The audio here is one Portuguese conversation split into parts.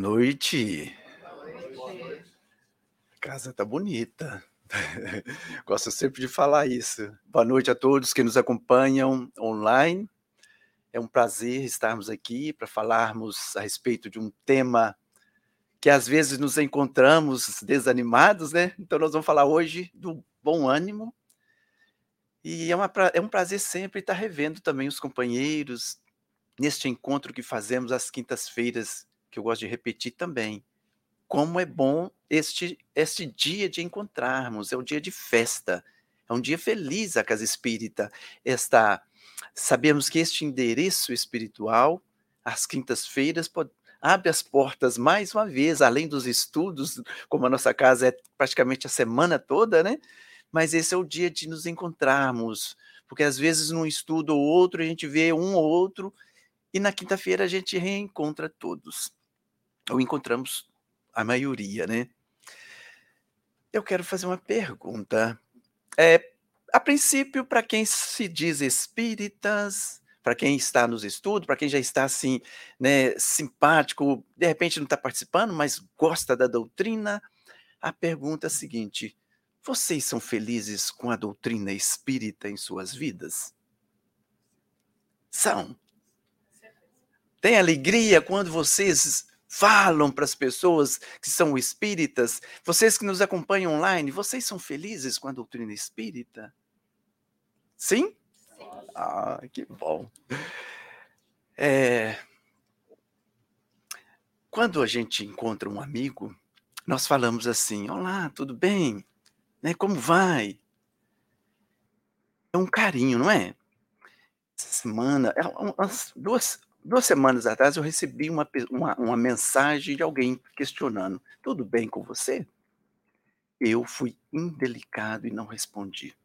Noite. A casa tá bonita. Gosto sempre de falar isso. Boa noite a todos que nos acompanham online. É um prazer estarmos aqui para falarmos a respeito de um tema que às vezes nos encontramos desanimados, né? Então nós vamos falar hoje do bom ânimo. E é, uma, é um prazer sempre estar revendo também os companheiros neste encontro que fazemos às quintas-feiras que eu gosto de repetir também. Como é bom este, este dia de encontrarmos, é um dia de festa, é um dia feliz a Casa Espírita. Esta, sabemos que este endereço espiritual, às quintas-feiras, abre as portas mais uma vez, além dos estudos, como a nossa casa é praticamente a semana toda, né? Mas esse é o dia de nos encontrarmos, porque às vezes num estudo ou outro a gente vê um ou outro e na quinta-feira a gente reencontra todos ou encontramos a maioria, né? Eu quero fazer uma pergunta. É, a princípio, para quem se diz espíritas, para quem está nos estudos, para quem já está assim, né, simpático, de repente não está participando, mas gosta da doutrina, a pergunta é a seguinte: vocês são felizes com a doutrina espírita em suas vidas? São. Tem alegria quando vocês falam para as pessoas que são espíritas, vocês que nos acompanham online, vocês são felizes com a doutrina espírita? Sim? Ah, que bom. É... Quando a gente encontra um amigo, nós falamos assim: Olá, tudo bem? Né, como vai? É um carinho, não é? Semana, é umas duas, duas semanas atrás eu recebi uma, uma, uma mensagem de alguém questionando: tudo bem com você? Eu fui indelicado e não respondi.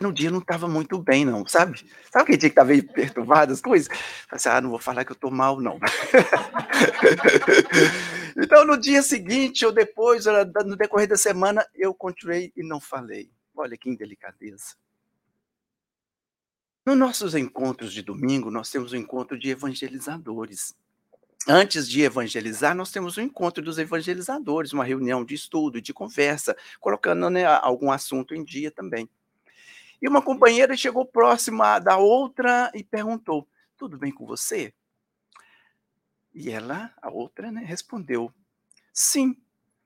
No dia não estava muito bem, não, sabe? Sabe aquele dia que estava meio perturbado as coisas? Falei assim, ah, não vou falar que eu estou mal, não. então, no dia seguinte ou depois, no decorrer da semana, eu continuei e não falei. Olha que indelicadeza. Nos nossos encontros de domingo, nós temos o um encontro de evangelizadores. Antes de evangelizar, nós temos o um encontro dos evangelizadores, uma reunião de estudo, de conversa, colocando né, algum assunto em dia também. E uma companheira chegou próxima da outra e perguntou: Tudo bem com você? E ela, a outra, né, respondeu: Sim,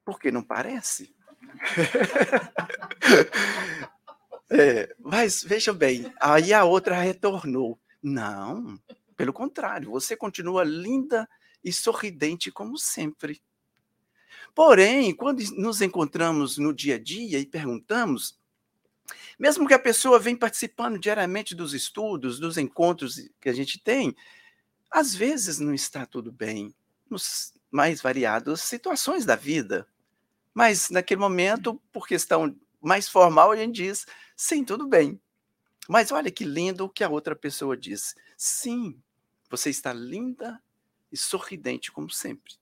porque não parece? É, mas veja bem, aí a outra retornou. Não, pelo contrário, você continua linda e sorridente como sempre. Porém, quando nos encontramos no dia a dia e perguntamos, mesmo que a pessoa venha participando diariamente dos estudos, dos encontros que a gente tem, às vezes não está tudo bem, nos mais variadas situações da vida. Mas naquele momento, por questão mais formal, a gente diz: sim, tudo bem. Mas olha que lindo o que a outra pessoa diz. Sim, você está linda e sorridente como sempre.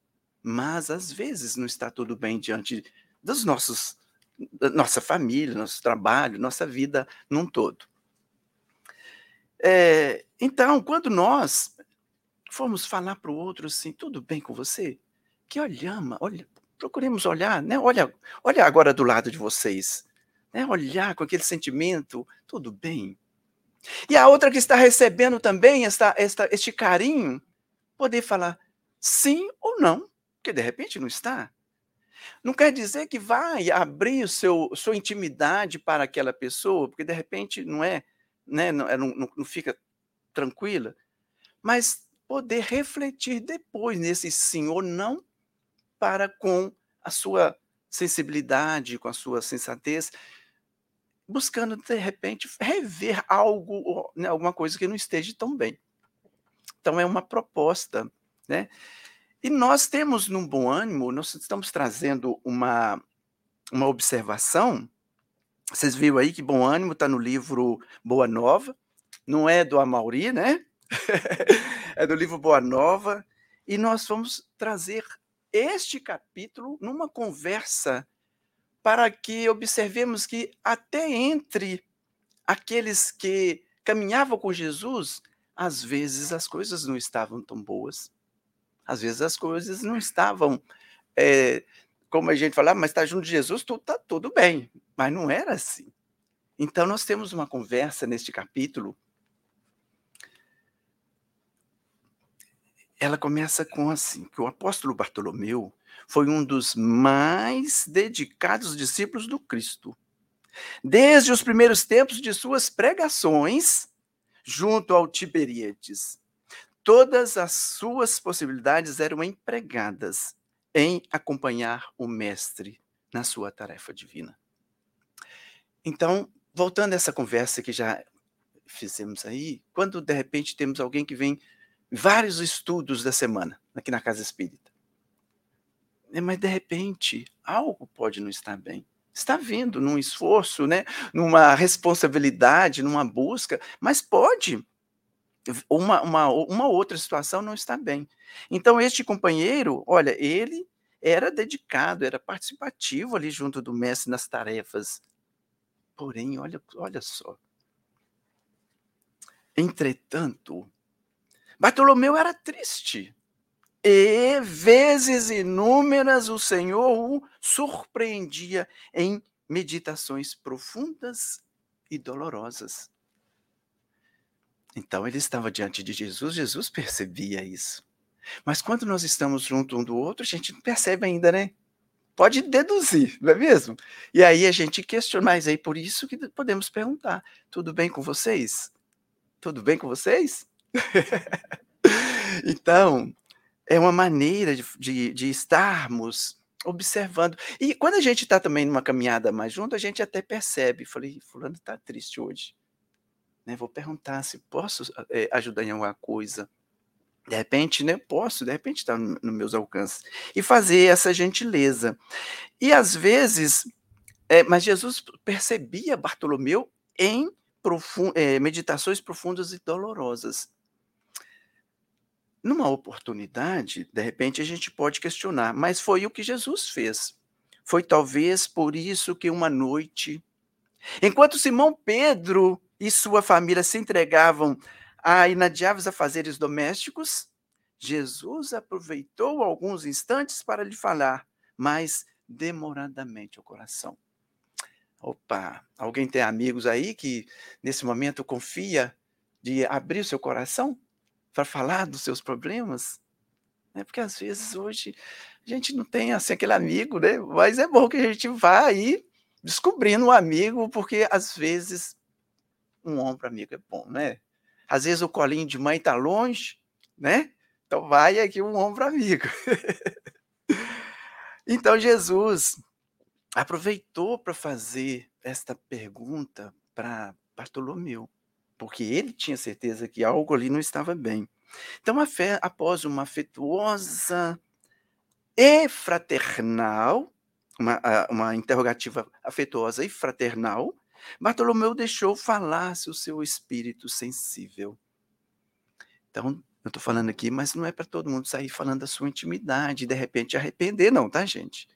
Mas às vezes não está tudo bem diante dos nossos nossa família, nosso trabalho, nossa vida num todo. É, então, quando nós formos falar para o outro assim, tudo bem com você? Que olhamos, olha, procuremos olhar, né? Olha, olha agora do lado de vocês né? olhar com aquele sentimento, tudo bem. E a outra que está recebendo também esta, esta, este carinho, poder falar sim ou não, porque de repente não está. Não quer dizer que vai abrir o seu sua intimidade para aquela pessoa, porque de repente não é, né, não, não, não fica tranquila, mas poder refletir depois nesse sim ou não para com a sua sensibilidade, com a sua sensatez, buscando, de repente, rever algo, né, alguma coisa que não esteja tão bem. Então, é uma proposta, né? E nós temos, num bom ânimo, nós estamos trazendo uma, uma observação. Vocês viram aí que bom ânimo está no livro Boa Nova, não é do Amauri, né? é do livro Boa Nova, e nós vamos trazer este capítulo numa conversa para que observemos que até entre aqueles que caminhavam com Jesus, às vezes as coisas não estavam tão boas. Às vezes as coisas não estavam, é, como a gente fala, ah, mas está junto de Jesus, tudo está tudo bem. Mas não era assim. Então, nós temos uma conversa neste capítulo. Ela começa com assim, que o apóstolo Bartolomeu foi um dos mais dedicados discípulos do Cristo. Desde os primeiros tempos de suas pregações junto ao Tiberíades, todas as suas possibilidades eram empregadas em acompanhar o mestre na sua tarefa divina. Então, voltando a essa conversa que já fizemos aí, quando de repente temos alguém que vem vários estudos da semana aqui na casa espírita, mas de repente algo pode não estar bem. Está vindo num esforço, né, numa responsabilidade, numa busca, mas pode uma, uma, uma outra situação não está bem. Então, este companheiro, olha, ele era dedicado, era participativo ali junto do mestre nas tarefas Porém, olha, olha só. Entretanto, Bartolomeu era triste. E vezes inúmeras o Senhor o surpreendia em meditações profundas e dolorosas. Então ele estava diante de Jesus, Jesus percebia isso. Mas quando nós estamos junto um do outro, a gente não percebe ainda, né? pode deduzir, não é mesmo? E aí a gente questiona, mas é por isso que podemos perguntar: tudo bem com vocês? Tudo bem com vocês? então, é uma maneira de, de, de estarmos observando. E quando a gente está também numa caminhada mais junto, a gente até percebe. Falei, fulano está triste hoje. Né? Vou perguntar se posso é, ajudar em alguma coisa. De repente, né, posso, de repente está nos no meus alcances. E fazer essa gentileza. E às vezes, é, mas Jesus percebia Bartolomeu em é, meditações profundas e dolorosas. Numa oportunidade, de repente a gente pode questionar, mas foi o que Jesus fez. Foi talvez por isso que uma noite, enquanto Simão Pedro e sua família se entregavam a inadiáveis afazeres domésticos, Jesus aproveitou alguns instantes para lhe falar, mas demoradamente o coração. Opa, alguém tem amigos aí que nesse momento confia de abrir o seu coração para falar dos seus problemas? É porque às vezes hoje a gente não tem assim aquele amigo, né? Mas é bom que a gente vá aí descobrindo um amigo, porque às vezes um ombro amigo é bom, né? Às vezes o colinho de mãe está longe, né? Então vai aqui um ombro amigo. então Jesus aproveitou para fazer esta pergunta para Bartolomeu, porque ele tinha certeza que algo ali não estava bem. Então, a fé, após uma afetuosa e fraternal, uma, uma interrogativa afetuosa e fraternal, Bartolomeu deixou falar-se o seu espírito sensível. Então, eu estou falando aqui, mas não é para todo mundo sair falando da sua intimidade e de repente arrepender, não, tá, gente?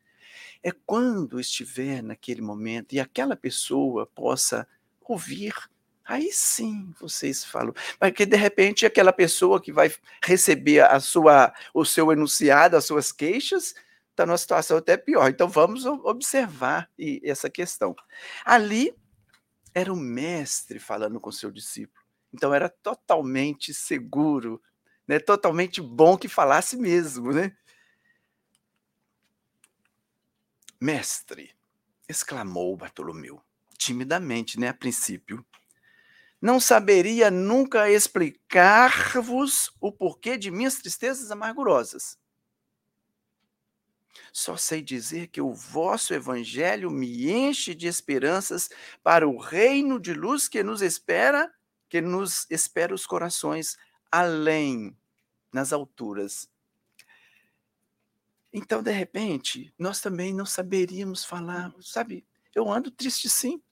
É quando estiver naquele momento e aquela pessoa possa ouvir, aí sim vocês falam. Porque de repente aquela pessoa que vai receber a sua, o seu enunciado, as suas queixas, está numa situação até pior. Então vamos observar essa questão. Ali era o mestre falando com seu discípulo. Então era totalmente seguro, né? totalmente bom que falasse mesmo. Né? Mestre, exclamou Bartolomeu, timidamente, né, a princípio. Não saberia nunca explicar-vos o porquê de minhas tristezas amargurosas. Só sei dizer que o vosso evangelho me enche de esperanças para o reino de luz que nos espera, que nos espera os corações além, nas alturas. Então, de repente, nós também não saberíamos falar, sabe? Eu ando triste, sim.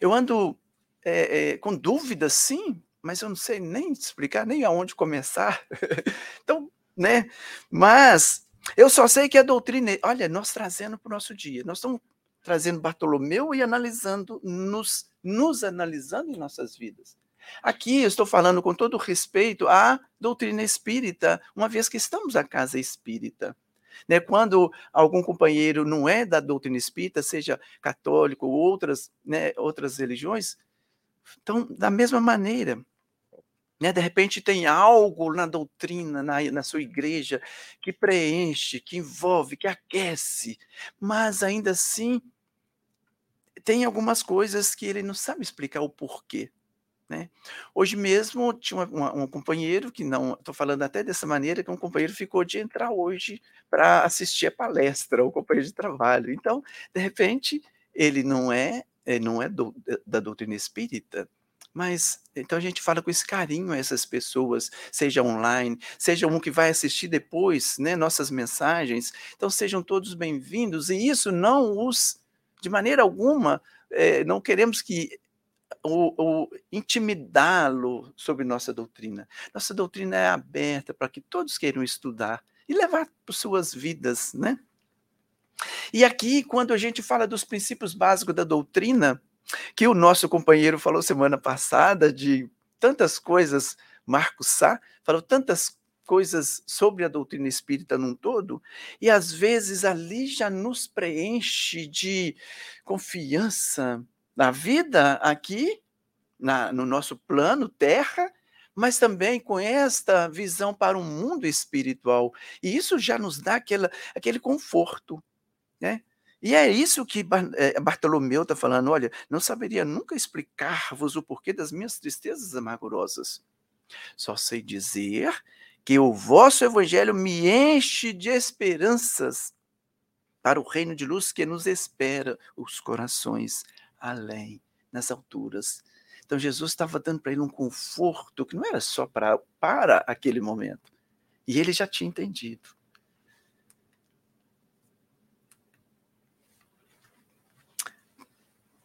Eu ando é, é, com dúvidas, sim, mas eu não sei nem explicar, nem aonde começar. então, né? Mas eu só sei que a doutrina, olha, nós trazendo para o nosso dia, nós estamos trazendo Bartolomeu e analisando, nos, nos analisando em nossas vidas. Aqui eu estou falando com todo respeito à doutrina espírita, uma vez que estamos à casa espírita. Né, quando algum companheiro não é da doutrina espírita, seja católico ou outras, né, outras religiões, então, da mesma maneira, né, de repente tem algo na doutrina, na, na sua igreja, que preenche, que envolve, que aquece, mas ainda assim tem algumas coisas que ele não sabe explicar o porquê. Né? Hoje mesmo tinha uma, uma, um companheiro que não, estou falando até dessa maneira, que um companheiro ficou de entrar hoje para assistir a palestra, o companheiro de trabalho. Então, de repente, ele não é, não é do, da doutrina espírita, mas então a gente fala com esse carinho a essas pessoas, seja online, seja um que vai assistir depois, né, nossas mensagens. Então sejam todos bem-vindos e isso não os, de maneira alguma, é, não queremos que o intimidá-lo sobre nossa doutrina. Nossa doutrina é aberta para que todos queiram estudar e levar para suas vidas, né? E aqui, quando a gente fala dos princípios básicos da doutrina, que o nosso companheiro falou semana passada de tantas coisas, Marcos Sá, falou tantas coisas sobre a doutrina espírita num todo, e às vezes ali já nos preenche de confiança na vida aqui, na, no nosso plano terra, mas também com esta visão para o um mundo espiritual. E isso já nos dá aquela, aquele conforto, né? E é isso que eh, Bartolomeu está falando. Olha, não saberia nunca explicar-vos o porquê das minhas tristezas amargurosas. Só sei dizer que o vosso evangelho me enche de esperanças para o reino de luz que nos espera os corações além, nas alturas. Então Jesus estava dando para ele um conforto que não era só para, para aquele momento. E ele já tinha entendido.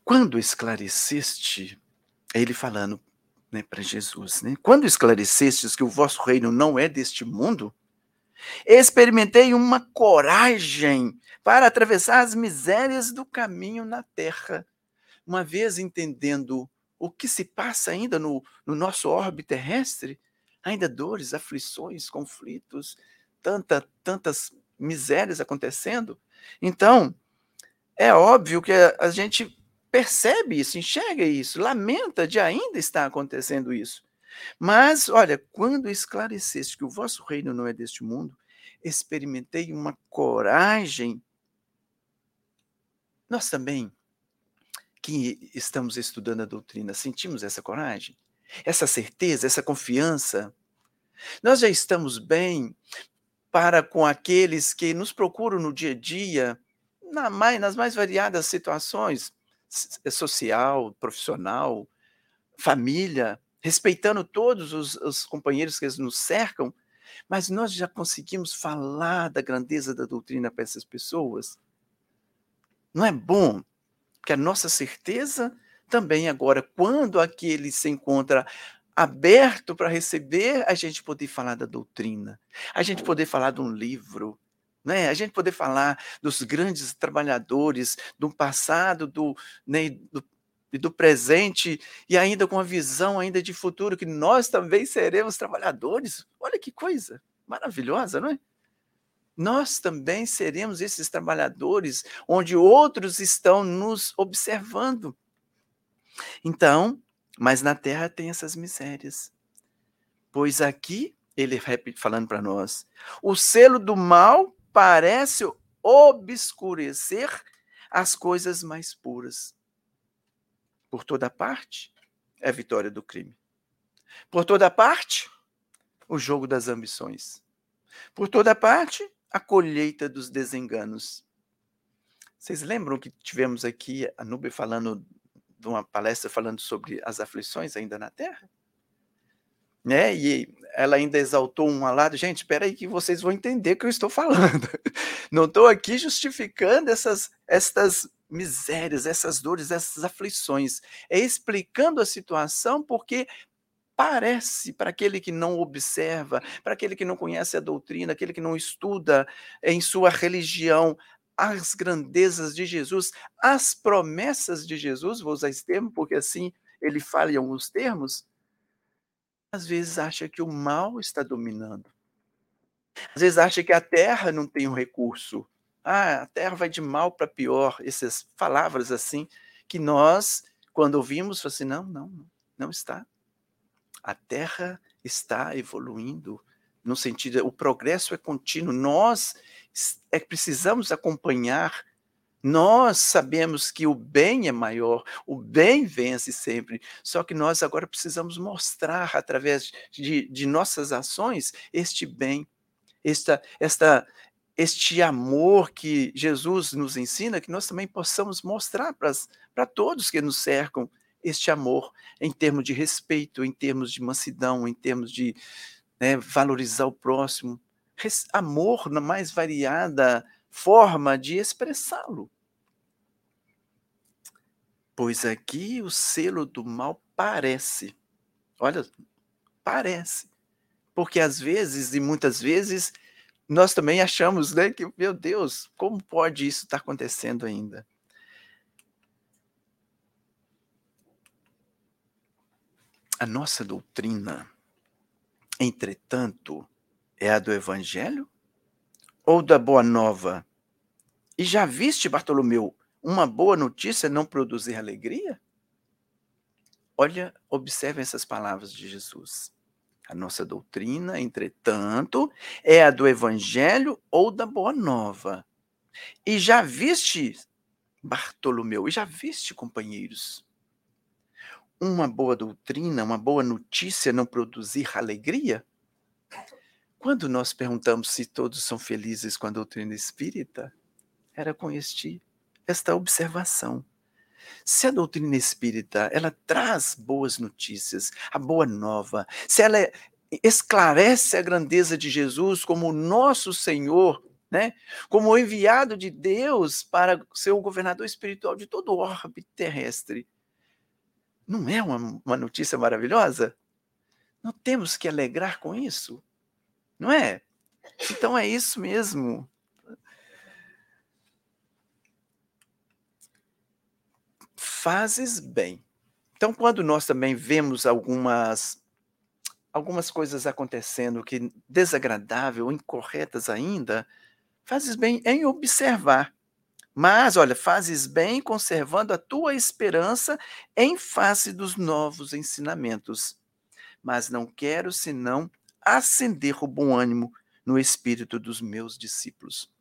Quando esclareceste, é ele falando né, para Jesus, né? Quando esclarecestes que o vosso reino não é deste mundo, experimentei uma coragem para atravessar as misérias do caminho na terra. Uma vez entendendo o que se passa ainda no, no nosso orbe terrestre, ainda dores, aflições, conflitos, tanta, tantas misérias acontecendo. Então, é óbvio que a gente percebe isso, enxerga isso, lamenta de ainda estar acontecendo isso. Mas, olha, quando esclareceste que o vosso reino não é deste mundo, experimentei uma coragem. Nós também, que estamos estudando a doutrina, sentimos essa coragem, essa certeza, essa confiança. Nós já estamos bem para com aqueles que nos procuram no dia a dia, na mais, nas mais variadas situações, social, profissional, família, respeitando todos os, os companheiros que nos cercam, mas nós já conseguimos falar da grandeza da doutrina para essas pessoas? Não é bom que a nossa certeza também agora, quando aquele se encontra aberto para receber, a gente poder falar da doutrina, a gente poder falar de um livro, né? A gente poder falar dos grandes trabalhadores do passado, do, né, do, do presente e ainda com a visão ainda de futuro que nós também seremos trabalhadores. Olha que coisa maravilhosa, não é? Nós também seremos esses trabalhadores onde outros estão nos observando. Então, mas na terra tem essas misérias. Pois aqui ele falando para nós, o selo do mal parece obscurecer as coisas mais puras. Por toda parte, é a vitória do crime. Por toda parte, o jogo das ambições. Por toda parte, a colheita dos desenganos. Vocês lembram que tivemos aqui a Nube falando de uma palestra falando sobre as aflições ainda na Terra? Né? E ela ainda exaltou um lado. Gente, espera aí que vocês vão entender o que eu estou falando. Não estou aqui justificando essas, essas misérias, essas dores, essas aflições. É explicando a situação porque parece para aquele que não observa, para aquele que não conhece a doutrina, aquele que não estuda em sua religião as grandezas de Jesus, as promessas de Jesus, vou usar esse termo porque assim ele fala em alguns termos, às vezes acha que o mal está dominando. Às vezes acha que a terra não tem um recurso. Ah, a terra vai de mal para pior. Essas palavras assim que nós, quando ouvimos, falamos assim: não, não, não está. A terra está evoluindo no sentido, o progresso é contínuo. Nós é, precisamos acompanhar nós sabemos que o bem é maior, o bem vence sempre, só que nós agora precisamos mostrar, através de, de nossas ações, este bem, esta, esta, este amor que Jesus nos ensina, que nós também possamos mostrar para todos que nos cercam este amor, em termos de respeito, em termos de mansidão, em termos de né, valorizar o próximo. Amor na mais variada forma de expressá-lo. Pois aqui o selo do mal parece. Olha, parece. Porque às vezes, e muitas vezes, nós também achamos né, que, meu Deus, como pode isso estar acontecendo ainda? A nossa doutrina, entretanto, é a do Evangelho ou da Boa Nova? E já viste, Bartolomeu, uma boa notícia não produzir alegria? Olha, observe essas palavras de Jesus. A nossa doutrina, entretanto, é a do Evangelho ou da Boa Nova. E já viste, Bartolomeu, e já viste, companheiros, uma boa doutrina, uma boa notícia não produzir alegria? Quando nós perguntamos se todos são felizes com a doutrina espírita, era com este, esta observação. Se a doutrina espírita ela traz boas notícias, a boa nova, se ela esclarece a grandeza de Jesus como nosso Senhor, né? Como o enviado de Deus para ser o governador espiritual de todo o orbe terrestre. Não é uma, uma notícia maravilhosa? Não temos que alegrar com isso? Não é? Então é isso mesmo. Fazes bem. Então, quando nós também vemos algumas algumas coisas acontecendo que desagradável, incorretas ainda, fazes bem em observar. Mas, olha, fazes bem conservando a tua esperança em face dos novos ensinamentos. Mas não quero senão acender o bom ânimo no espírito dos meus discípulos.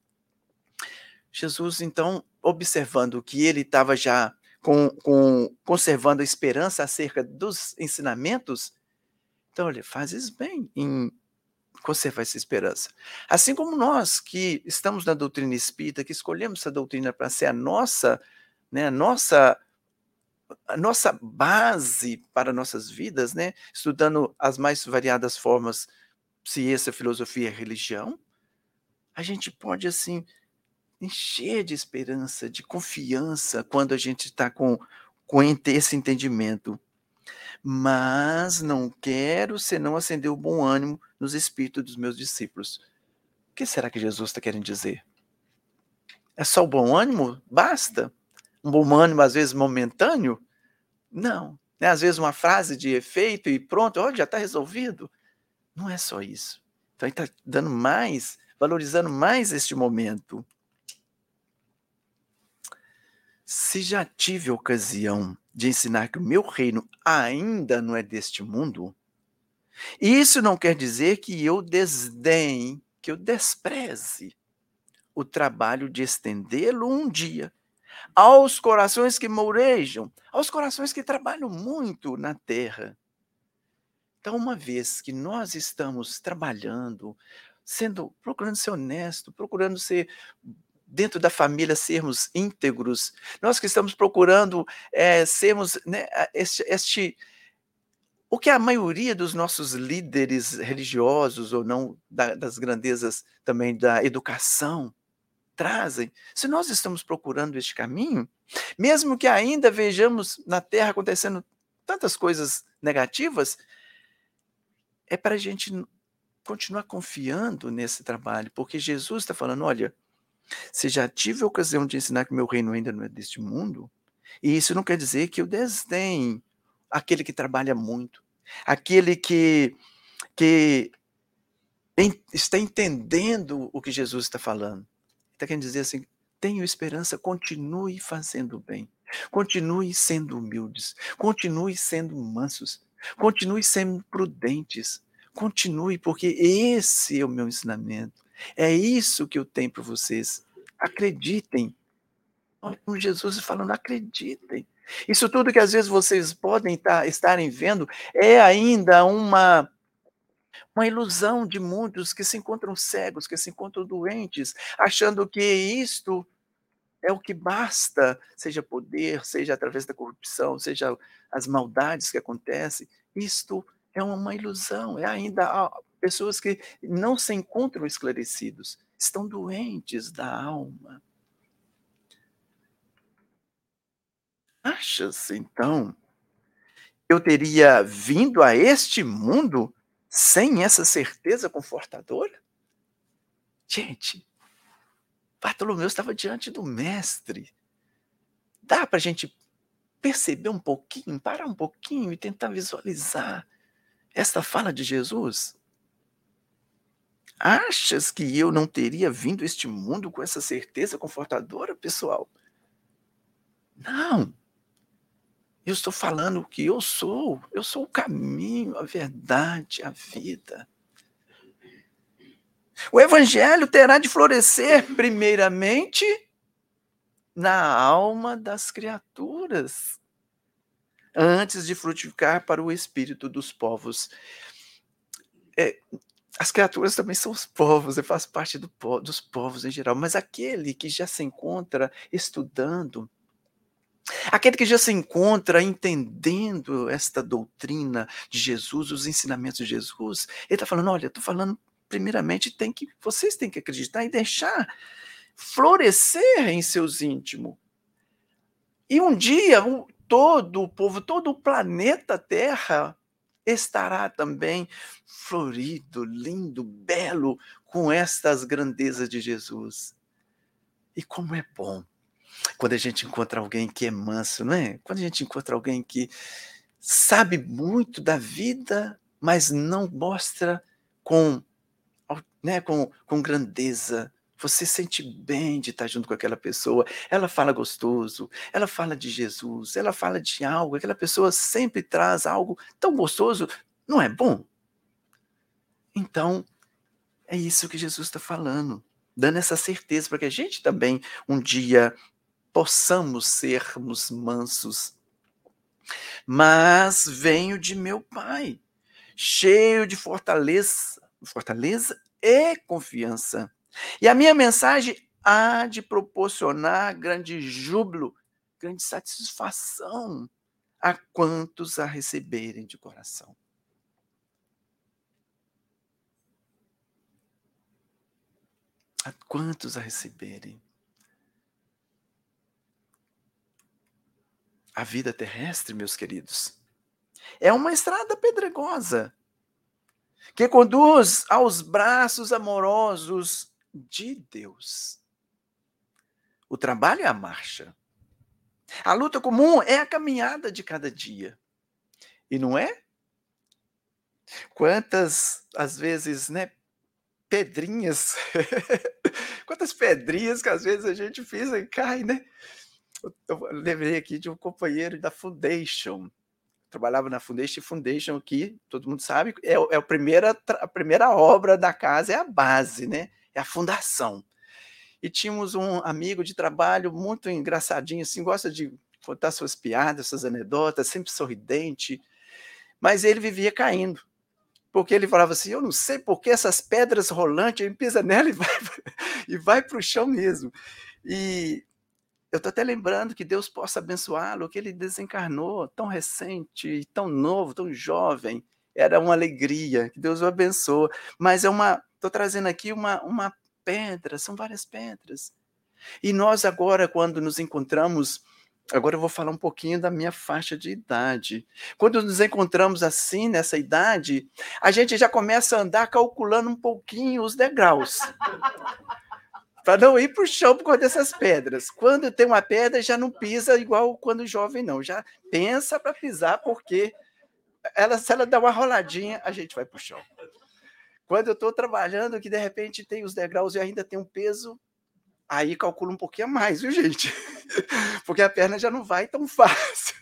Jesus, então, observando que ele estava já com, com, conservando a esperança acerca dos ensinamentos, então, olha, fazes bem em conservar essa esperança. Assim como nós que estamos na doutrina espírita, que escolhemos essa doutrina para ser a nossa, né, a nossa a nossa base para nossas vidas, né, estudando as mais variadas formas ciência, filosofia e religião, a gente pode, assim, encher de esperança, de confiança, quando a gente está com, com esse entendimento. Mas não quero senão acender o bom ânimo nos espíritos dos meus discípulos. O que será que Jesus está querendo dizer? É só o bom ânimo? Basta? Um ânimo, às vezes, momentâneo? Não. Né? Às vezes, uma frase de efeito e pronto, oh, já está resolvido. Não é só isso. Então ele está dando mais, valorizando mais este momento. Se já tive ocasião de ensinar que o meu reino ainda não é deste mundo, isso não quer dizer que eu desdenhe, que eu despreze o trabalho de estendê-lo um dia aos corações que mourejam, aos corações que trabalham muito na terra. Então, uma vez que nós estamos trabalhando, sendo procurando ser honesto, procurando ser dentro da família sermos íntegros, nós que estamos procurando é, sermos né, este, este o que a maioria dos nossos líderes religiosos ou não da, das grandezas também da educação trazem, se nós estamos procurando este caminho, mesmo que ainda vejamos na Terra acontecendo tantas coisas negativas, é para a gente continuar confiando nesse trabalho, porque Jesus está falando: olha, se já tive a ocasião de ensinar que meu reino ainda não é deste mundo, e isso não quer dizer que eu desdenhe aquele que trabalha muito. aquele que, que está entendendo o que Jesus está falando. Está querendo dizer assim: tenho esperança, continue fazendo bem, continue sendo humildes, continue sendo mansos, continue sendo prudentes, continue, porque esse é o meu ensinamento, é isso que eu tenho para vocês. Acreditem. Jesus falando, acreditem. Isso tudo que às vezes vocês podem tá, estarem vendo é ainda uma uma ilusão de muitos que se encontram cegos, que se encontram doentes, achando que isto é o que basta, seja poder, seja através da corrupção, seja as maldades que acontecem. Isto é uma ilusão, é ainda pessoas que não se encontram esclarecidos, estão doentes da alma. Achas, então, eu teria vindo a este mundo sem essa certeza confortadora? Gente, Bartolomeu estava diante do Mestre. Dá para a gente perceber um pouquinho, parar um pouquinho e tentar visualizar esta fala de Jesus? Achas que eu não teria vindo a este mundo com essa certeza confortadora, pessoal? Não. Eu estou falando que eu sou, eu sou o caminho, a verdade, a vida. O evangelho terá de florescer primeiramente na alma das criaturas, antes de frutificar para o espírito dos povos. É, as criaturas também são os povos, faz parte do, dos povos em geral, mas aquele que já se encontra estudando, Aquele que já se encontra entendendo esta doutrina de Jesus, os ensinamentos de Jesus, ele está falando: olha, estou falando, primeiramente, tem que vocês têm que acreditar e deixar florescer em seus íntimos. E um dia, todo o povo, todo o planeta Terra estará também florido, lindo, belo, com estas grandezas de Jesus. E como é bom quando a gente encontra alguém que é manso, não é? Quando a gente encontra alguém que sabe muito da vida, mas não mostra com, né, com, com grandeza. Você sente bem de estar junto com aquela pessoa. Ela fala gostoso, ela fala de Jesus, ela fala de algo. Aquela pessoa sempre traz algo tão gostoso. Não é bom? Então, é isso que Jesus está falando, dando essa certeza para que a gente também um dia possamos sermos mansos. Mas venho de meu Pai, cheio de fortaleza, fortaleza e confiança. E a minha mensagem há de proporcionar grande júbilo, grande satisfação a quantos a receberem de coração. A quantos a receberem. A vida terrestre, meus queridos, é uma estrada pedregosa que conduz aos braços amorosos de Deus. O trabalho é a marcha. A luta comum é a caminhada de cada dia. E não é? Quantas, às vezes, né, pedrinhas, quantas pedrinhas que às vezes a gente pisa e cai, né? Eu lembrei aqui de um companheiro da Foundation. Trabalhava na Foundation, Foundation aqui, todo mundo sabe, é, é a, primeira, a primeira obra da casa, é a base, né? É a fundação. E tínhamos um amigo de trabalho muito engraçadinho, assim, gosta de contar suas piadas, suas anedotas, sempre sorridente, mas ele vivia caindo. Porque ele falava assim: Eu não sei por que essas pedras rolantes, ele pisa nela e vai, e vai para o chão mesmo. E eu estou até lembrando que Deus possa abençoá-lo, que ele desencarnou tão recente, tão novo, tão jovem. Era uma alegria, que Deus o abençoe. Mas é uma, estou trazendo aqui uma, uma pedra, são várias pedras. E nós agora, quando nos encontramos, agora eu vou falar um pouquinho da minha faixa de idade. Quando nos encontramos assim, nessa idade, a gente já começa a andar calculando um pouquinho os degraus para não ir para o chão por causa dessas pedras. Quando tem uma pedra, já não pisa igual quando jovem, não. Já pensa para pisar, porque ela, se ela dá uma roladinha, a gente vai para o chão. Quando eu estou trabalhando, que de repente tem os degraus e ainda tem um peso, aí calcula um pouquinho a mais, viu, gente? Porque a perna já não vai tão fácil.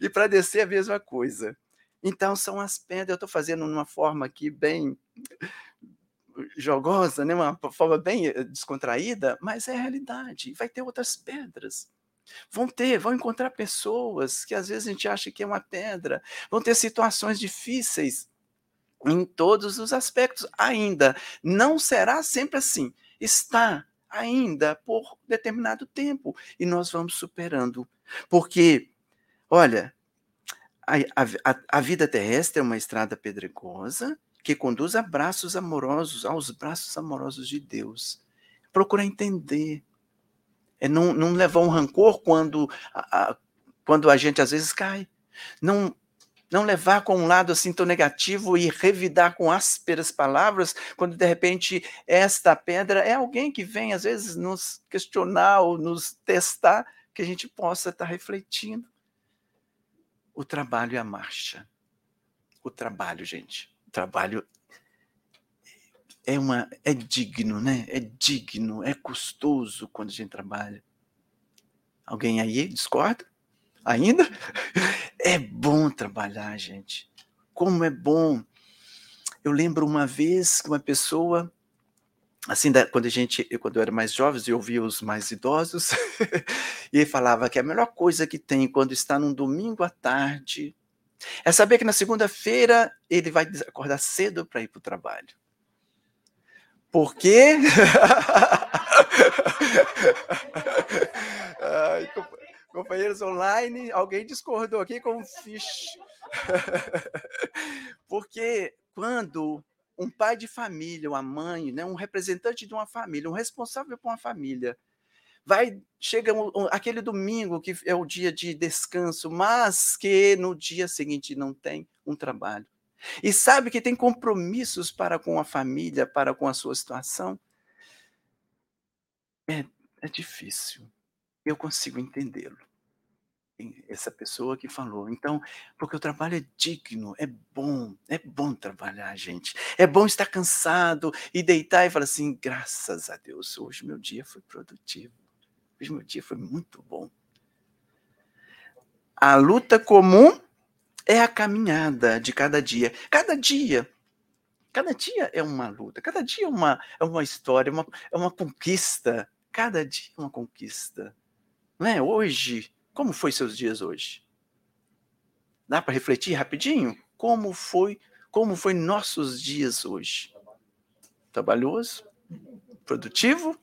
E para descer a mesma coisa. Então, são as pedras. Eu estou fazendo uma forma aqui bem jogosa, né? uma forma bem eh, descontraída, mas é a realidade. Vai ter outras pedras. Vão ter, vão encontrar pessoas que às vezes a gente acha que é uma pedra, vão ter situações difíceis em todos os aspectos ainda. Não será sempre assim. Está ainda por determinado tempo e nós vamos superando. Porque, olha, a, a, a vida terrestre é uma estrada pedregosa que conduz a braços amorosos, aos braços amorosos de Deus. Procura entender. É não, não levar um rancor quando a, a, quando a gente às vezes cai. Não não levar com um lado assim tão negativo e revidar com ásperas palavras, quando de repente esta pedra é alguém que vem às vezes nos questionar ou nos testar, que a gente possa estar refletindo. O trabalho e a marcha. O trabalho, gente trabalho é uma é digno, né? É digno, é custoso quando a gente trabalha. Alguém aí discorda? Ainda? É bom trabalhar, gente. Como é bom. Eu lembro uma vez que uma pessoa assim, quando a gente, quando eu era mais jovem, eu ouvia os mais idosos, e ele falava que a melhor coisa que tem quando está num domingo à tarde, é saber que na segunda-feira ele vai acordar cedo para ir para o trabalho. Por quê? Ai, companheiros online, alguém discordou aqui com o fish. Porque quando um pai de família, uma mãe, né, um representante de uma família, um responsável por uma família, vai chega aquele domingo que é o dia de descanso, mas que no dia seguinte não tem um trabalho. E sabe que tem compromissos para com a família, para com a sua situação. É, é difícil. Eu consigo entendê-lo. Essa pessoa que falou. Então, porque o trabalho é digno, é bom, é bom trabalhar, gente. É bom estar cansado e deitar e falar assim: graças a Deus, hoje meu dia foi produtivo. Hoje meu dia foi muito bom. A luta comum é a caminhada de cada dia. Cada dia. Cada dia é uma luta. Cada dia é uma, é uma história, uma, é uma conquista. Cada dia é uma conquista. Não é? Hoje, como foi seus dias hoje? Dá para refletir rapidinho? Como foi, como foi nossos dias hoje? Trabalhoso? Produtivo?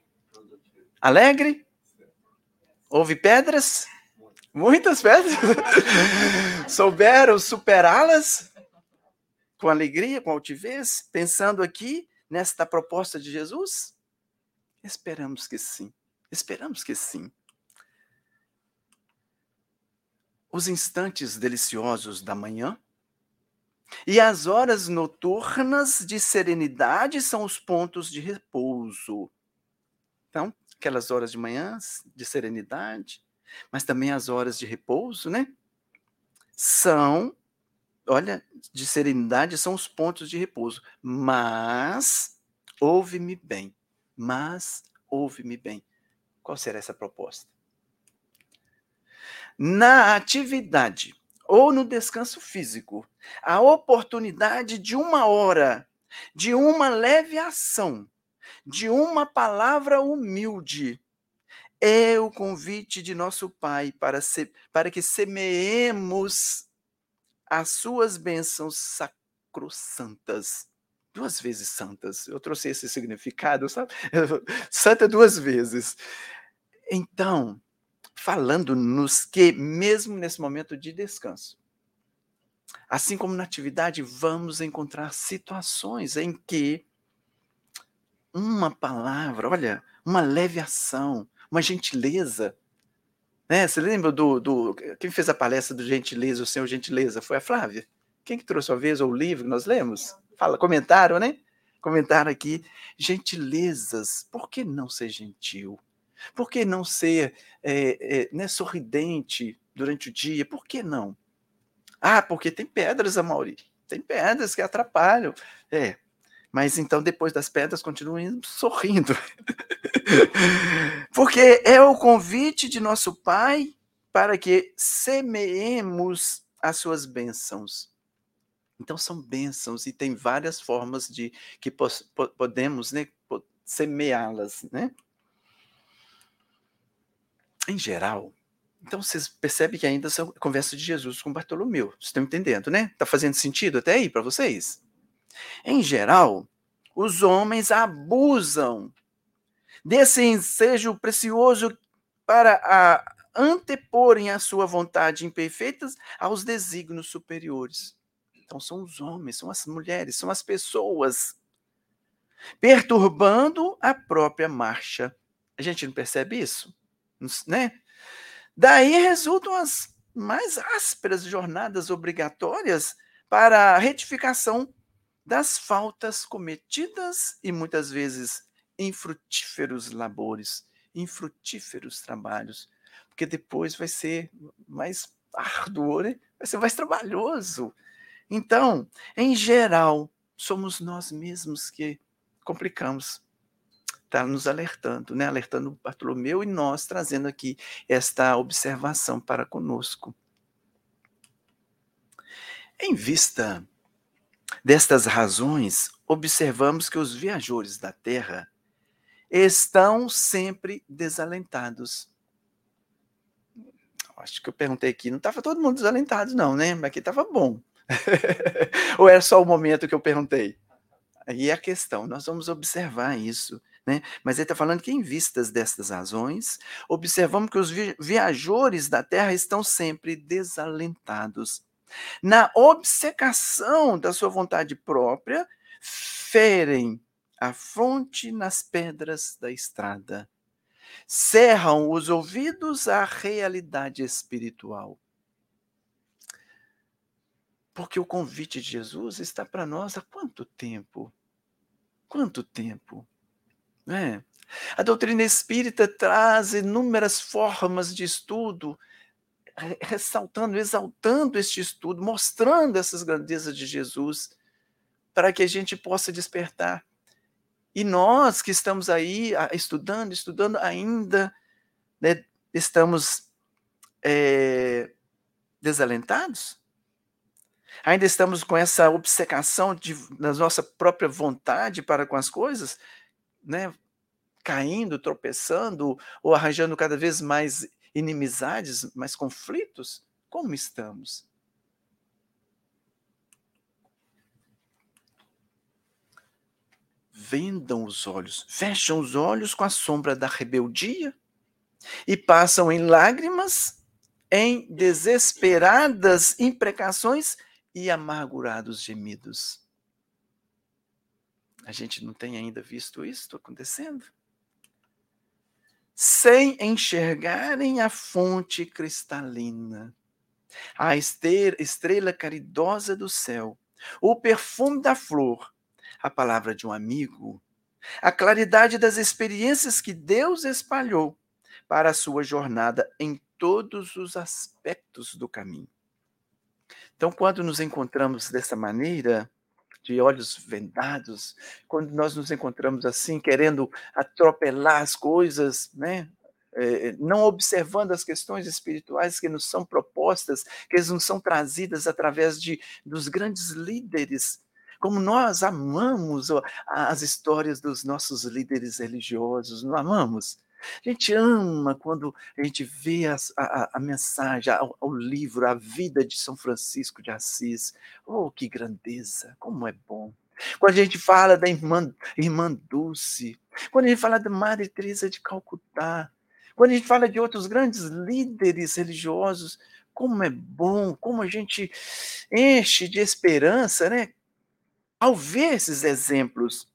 Alegre? Houve pedras, muitas pedras. Souberam superá-las com alegria, com altivez, pensando aqui nesta proposta de Jesus? Esperamos que sim. Esperamos que sim. Os instantes deliciosos da manhã e as horas noturnas de serenidade são os pontos de repouso. Então, aquelas horas de manhã de serenidade, mas também as horas de repouso, né? São, olha, de serenidade são os pontos de repouso. Mas, ouve-me bem, mas ouve-me bem. Qual será essa proposta? Na atividade ou no descanso físico, a oportunidade de uma hora, de uma leve ação, de uma palavra humilde. É o convite de nosso Pai para, se, para que semeemos as suas bênçãos sacrossantas. Duas vezes santas. Eu trouxe esse significado, sabe? Santa duas vezes. Então, falando-nos que, mesmo nesse momento de descanso, assim como na atividade, vamos encontrar situações em que uma palavra, olha, uma leve ação, uma gentileza. Né? Você lembra do, do. Quem fez a palestra do Gentileza, o Senhor Gentileza? Foi a Flávia. Quem que trouxe a vez o livro que nós lemos? Fala, comentaram, né? Comentaram aqui. Gentilezas. Por que não ser gentil? Por que não ser é, é, né, sorridente durante o dia? Por que não? Ah, porque tem pedras, Amauri. Tem pedras que atrapalham. É, mas então depois das pedras continuem sorrindo. Porque é o convite de nosso Pai para que semeemos as suas bênçãos. Então são bênçãos e tem várias formas de que podemos né, semeá-las, né? Em geral, então vocês percebem que ainda são conversa de Jesus com Bartolomeu. Vocês estão entendendo, né? Está fazendo sentido até aí para vocês? Em geral, os homens abusam desse ensejo precioso para a, anteporem a sua vontade imperfeitas aos desígnios superiores. Então são os homens, são as mulheres, são as pessoas perturbando a própria marcha. A gente não percebe isso, né? Daí resultam as mais ásperas jornadas obrigatórias para a retificação das faltas cometidas e muitas vezes infrutíferos labores, infrutíferos trabalhos, porque depois vai ser mais árduo, né? vai ser mais trabalhoso. Então, em geral, somos nós mesmos que complicamos. Está nos alertando, né? alertando Bartolomeu e nós trazendo aqui esta observação para conosco. Em vista destas razões, observamos que os viajores da Terra estão sempre desalentados. Acho que eu perguntei aqui, não estava todo mundo desalentado, não, né? Mas aqui estava bom. Ou era só o momento que eu perguntei? Aí é a questão, nós vamos observar isso. Né? Mas ele está falando que, em vistas destas razões, observamos que os viajores da terra estão sempre desalentados. Na obcecação da sua vontade própria, ferem a fronte nas pedras da estrada, cerram os ouvidos à realidade espiritual. Porque o convite de Jesus está para nós há quanto tempo? Quanto tempo? É. A doutrina espírita traz inúmeras formas de estudo, ressaltando, exaltando este estudo, mostrando essas grandezas de Jesus, para que a gente possa despertar. E nós que estamos aí estudando, estudando ainda, né, estamos é, desalentados? Ainda estamos com essa obcecação de, da nossa própria vontade para com as coisas, né? caindo, tropeçando ou arranjando cada vez mais inimizades, mais conflitos? Como estamos? Vendam os olhos, fecham os olhos com a sombra da rebeldia e passam em lágrimas, em desesperadas imprecações e amargurados gemidos. A gente não tem ainda visto isso acontecendo? Sem enxergarem a fonte cristalina, a estrela caridosa do céu, o perfume da flor, a palavra de um amigo, a claridade das experiências que Deus espalhou para a sua jornada em todos os aspectos do caminho. Então, quando nos encontramos dessa maneira, de olhos vendados, quando nós nos encontramos assim, querendo atropelar as coisas, né? É, não observando as questões espirituais que nos são propostas, que nos são trazidas através de, dos grandes líderes, como nós amamos as histórias dos nossos líderes religiosos, não amamos? A gente ama quando a gente vê a, a, a mensagem, o livro, a vida de São Francisco de Assis. Oh, que grandeza, como é bom. Quando a gente fala da irmã, irmã Dulce, quando a gente fala da Maria Teresa de Calcutá, quando a gente fala de outros grandes líderes religiosos, como é bom, como a gente enche de esperança, né? Ao ver esses exemplos.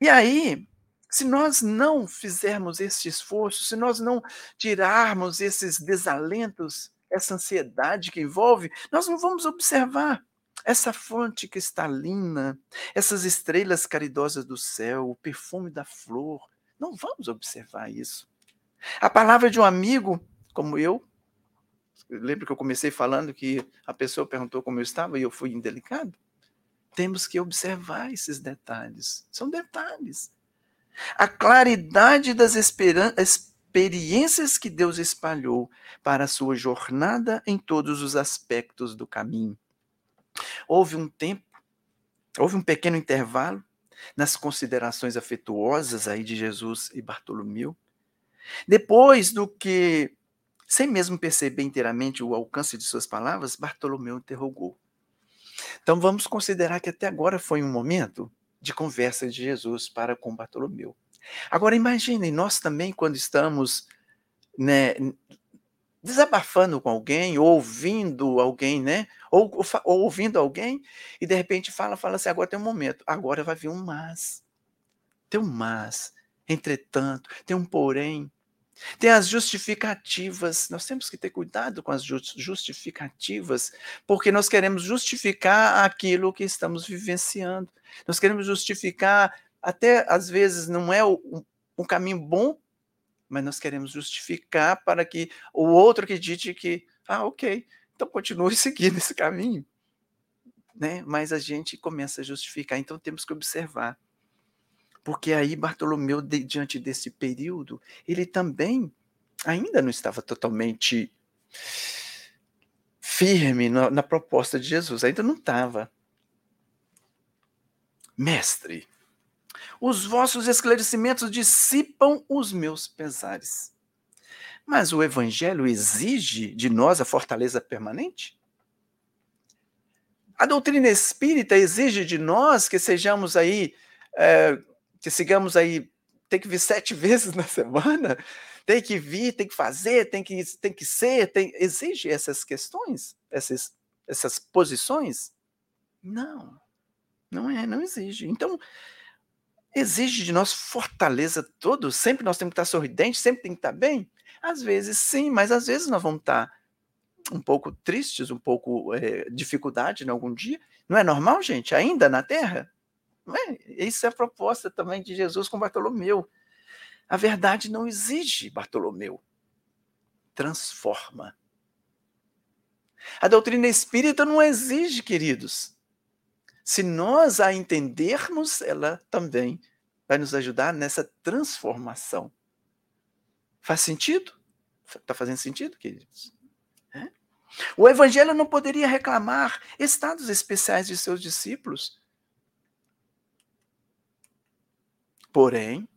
E aí, se nós não fizermos esse esforço, se nós não tirarmos esses desalentos, essa ansiedade que envolve, nós não vamos observar essa fonte cristalina, essas estrelas caridosas do céu, o perfume da flor. Não vamos observar isso. A palavra de um amigo como eu, Lembra que eu comecei falando que a pessoa perguntou como eu estava e eu fui indelicado? Temos que observar esses detalhes. São detalhes. A claridade das experiências que Deus espalhou para a sua jornada em todos os aspectos do caminho. Houve um tempo, houve um pequeno intervalo nas considerações afetuosas aí de Jesus e Bartolomeu. Depois do que sem mesmo perceber inteiramente o alcance de suas palavras, Bartolomeu interrogou. Então vamos considerar que até agora foi um momento de conversa de Jesus para com Bartolomeu. Agora imaginem, nós também, quando estamos né, desabafando com alguém, ou ouvindo alguém, né? Ou, ou, ou, ouvindo alguém, e de repente fala, fala assim, agora tem um momento, agora vai vir um mas. Tem um mas. Entretanto, tem um porém. Tem as justificativas. Nós temos que ter cuidado com as justificativas, porque nós queremos justificar aquilo que estamos vivenciando. Nós queremos justificar, até às vezes não é um, caminho bom, mas nós queremos justificar para que o outro acredite que, ah, ok, então continue seguindo esse caminho. Né? Mas a gente começa a justificar, então temos que observar porque aí Bartolomeu, de, diante desse período, ele também ainda não estava totalmente firme na, na proposta de Jesus, ainda não estava. Mestre, os vossos esclarecimentos dissipam os meus pesares. Mas o Evangelho exige de nós a fortaleza permanente? A doutrina espírita exige de nós que sejamos aí é, que sigamos aí, tem que vir sete vezes na semana, tem que vir, tem que fazer, tem que, tem que ser, tem, exige essas questões, essas, essas posições? Não, não é, não exige. Então, exige de nós fortaleza todo, sempre nós temos que estar sorridentes, sempre tem que estar bem? Às vezes sim, mas às vezes nós vamos estar um pouco tristes, um pouco é, dificuldade em algum dia. Não é normal, gente? Ainda na Terra? É? Isso é a proposta também de Jesus com Bartolomeu. A verdade não exige Bartolomeu. Transforma. A doutrina espírita não exige, queridos. Se nós a entendermos, ela também vai nos ajudar nessa transformação. Faz sentido? Está fazendo sentido, queridos? É? O evangelho não poderia reclamar estados especiais de seus discípulos. Porém,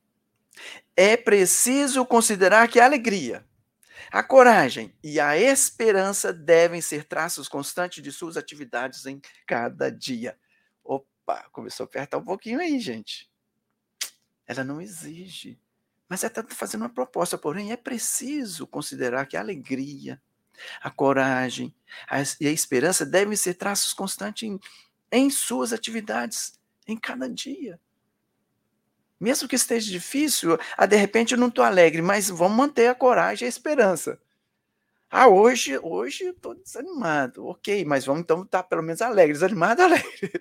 é preciso considerar que a alegria, a coragem e a esperança devem ser traços constantes de suas atividades em cada dia. Opa, começou a apertar um pouquinho aí, gente. Ela não exige, mas ela está fazendo uma proposta. Porém, é preciso considerar que a alegria, a coragem e a esperança devem ser traços constantes em, em suas atividades em cada dia. Mesmo que esteja difícil, ah, de repente eu não estou alegre, mas vamos manter a coragem e a esperança. Ah, hoje, hoje estou desanimado. Ok, mas vamos então estar tá pelo menos alegre. Desanimado, alegre.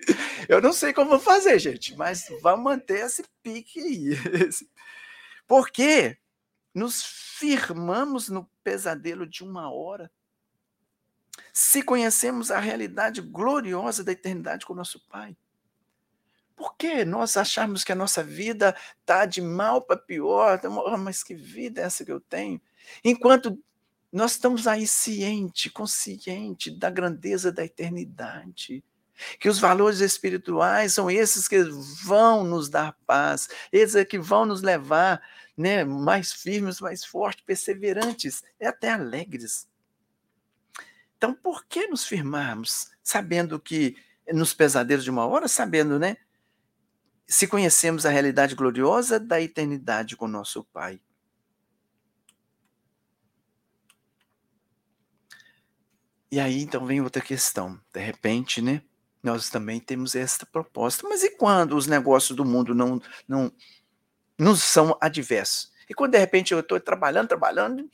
Eu não sei como vou fazer, gente, mas vamos manter esse pique aí. Porque nos firmamos no pesadelo de uma hora. Se conhecemos a realidade gloriosa da eternidade com nosso Pai. Por que nós achamos que a nossa vida está de mal para pior? Oh, mas que vida é essa que eu tenho? Enquanto nós estamos aí ciente, consciente da grandeza da eternidade, que os valores espirituais são esses que vão nos dar paz, esses é que vão nos levar né, mais firmes, mais fortes, perseverantes e até alegres. Então, por que nos firmarmos, sabendo que nos pesadelos de uma hora, sabendo, né, se conhecemos a realidade gloriosa da eternidade com nosso Pai. E aí então vem outra questão. De repente, né? Nós também temos esta proposta. Mas e quando os negócios do mundo não não não são adversos? E quando de repente eu estou trabalhando, trabalhando,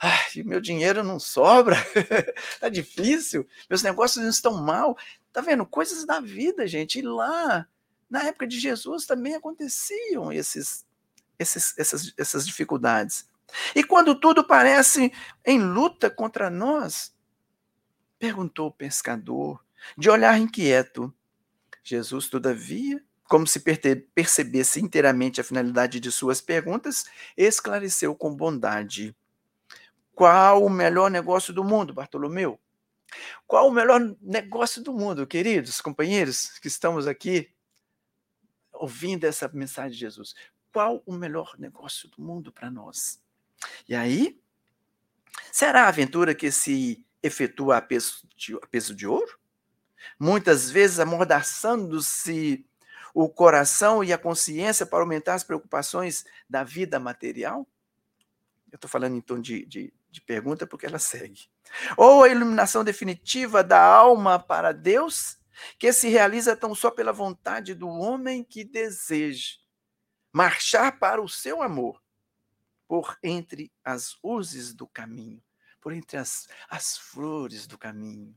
ai, meu dinheiro não sobra, tá difícil, meus negócios estão mal, tá vendo? Coisas da vida, gente. E lá na época de Jesus também aconteciam esses, esses, essas, essas dificuldades. E quando tudo parece em luta contra nós? Perguntou o pescador, de olhar inquieto. Jesus, todavia, como se percebesse inteiramente a finalidade de suas perguntas, esclareceu com bondade. Qual o melhor negócio do mundo, Bartolomeu? Qual o melhor negócio do mundo, queridos companheiros que estamos aqui ouvindo essa mensagem de Jesus? Qual o melhor negócio do mundo para nós? E aí, será a aventura que se efetua a peso de, a peso de ouro? Muitas vezes amordaçando-se o coração e a consciência para aumentar as preocupações da vida material? Eu estou falando em tom de, de, de pergunta porque ela segue. Ou a iluminação definitiva da alma para Deus, que se realiza tão só pela vontade do homem que deseja marchar para o seu amor, por entre as uzes do caminho, por entre as, as flores do caminho.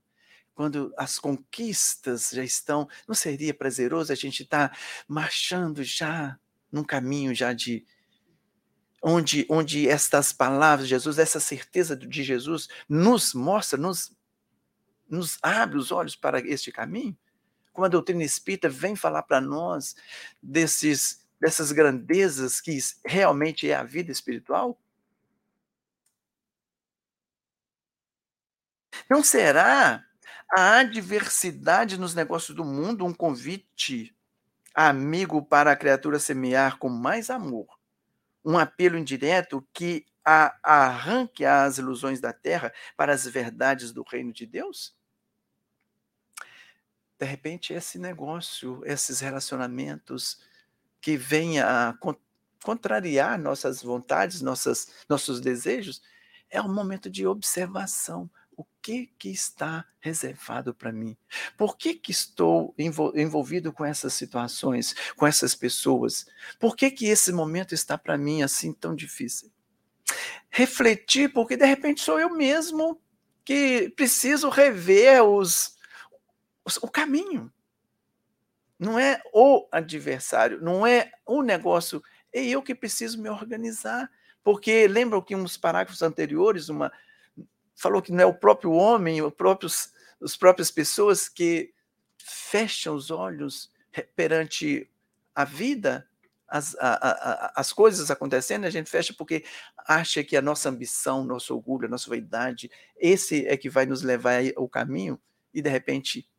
Quando as conquistas já estão, não seria prazeroso a gente estar tá marchando já num caminho já de, onde, onde estas palavras de Jesus, essa certeza de Jesus, nos mostra, nos, nos abre os olhos para este caminho. Como a doutrina espírita vem falar para nós desses, dessas grandezas que realmente é a vida espiritual? Não será a adversidade nos negócios do mundo um convite amigo para a criatura semear com mais amor um apelo indireto que a, arranque as ilusões da terra para as verdades do reino de Deus? De repente, esse negócio, esses relacionamentos que venham a contrariar nossas vontades, nossas, nossos desejos, é um momento de observação, o que que está reservado para mim? Por que que estou envolvido com essas situações, com essas pessoas? Por que que esse momento está para mim assim tão difícil? Refletir, porque de repente sou eu mesmo que preciso rever os o caminho. Não é o adversário, não é o negócio, é eu que preciso me organizar. Porque lembram que uns parágrafos anteriores, uma falou que não é o próprio homem, os próprios, as próprias pessoas que fecham os olhos perante a vida, as, a, a, as coisas acontecendo, a gente fecha porque acha que a nossa ambição, nosso orgulho, a nossa vaidade, esse é que vai nos levar ao caminho, e de repente,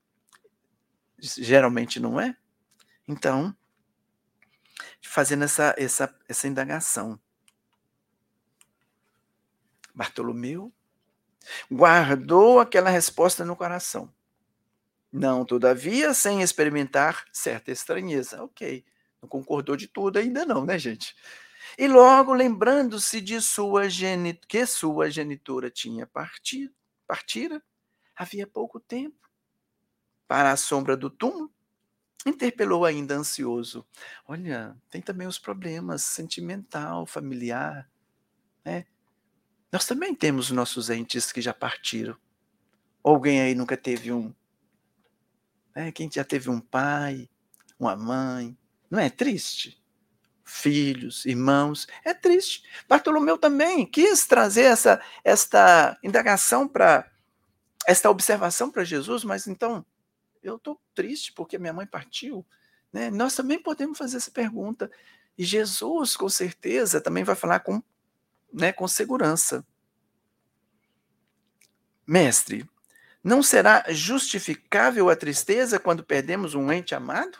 geralmente não é. Então, fazendo essa, essa, essa indagação. Bartolomeu Guardou aquela resposta no coração. Não, todavia, sem experimentar certa estranheza. Ok, não concordou de tudo ainda não, né, gente? E logo, lembrando-se de sua genit que sua genitora tinha partido, partira, havia pouco tempo, para a sombra do túmulo, interpelou ainda ansioso. Olha, tem também os problemas sentimental, familiar, né? Nós também temos nossos entes que já partiram. Alguém aí nunca teve um. Né? Quem já teve um pai, uma mãe. Não é triste? Filhos, irmãos, é triste. Bartolomeu também quis trazer essa esta indagação para esta observação para Jesus, mas então eu estou triste porque minha mãe partiu. Né? Nós também podemos fazer essa pergunta. E Jesus, com certeza, também vai falar com né, com segurança. Mestre, não será justificável a tristeza quando perdemos um ente amado?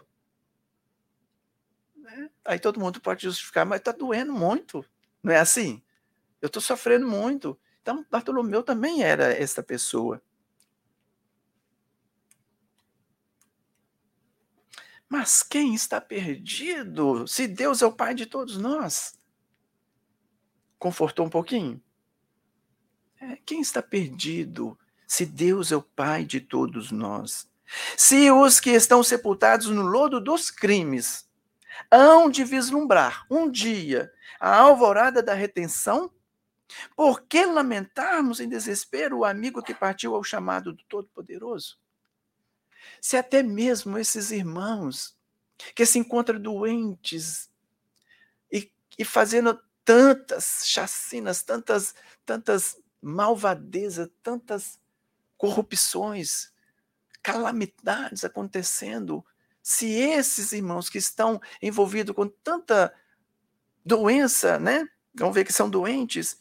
Né? Aí todo mundo pode justificar, mas está doendo muito. Não é assim? Eu estou sofrendo muito. Então, Bartolomeu também era essa pessoa. Mas quem está perdido se Deus é o Pai de todos nós? Confortou um pouquinho? É, quem está perdido se Deus é o Pai de todos nós? Se os que estão sepultados no lodo dos crimes hão de vislumbrar um dia a alvorada da retenção, por que lamentarmos em desespero o amigo que partiu ao chamado do Todo-Poderoso? Se até mesmo esses irmãos que se encontram doentes e, e fazendo tantas chacinas, tantas, tantas malvadezas, tantas corrupções, calamidades acontecendo. Se esses irmãos que estão envolvidos com tanta doença, né? Vamos ver que são doentes,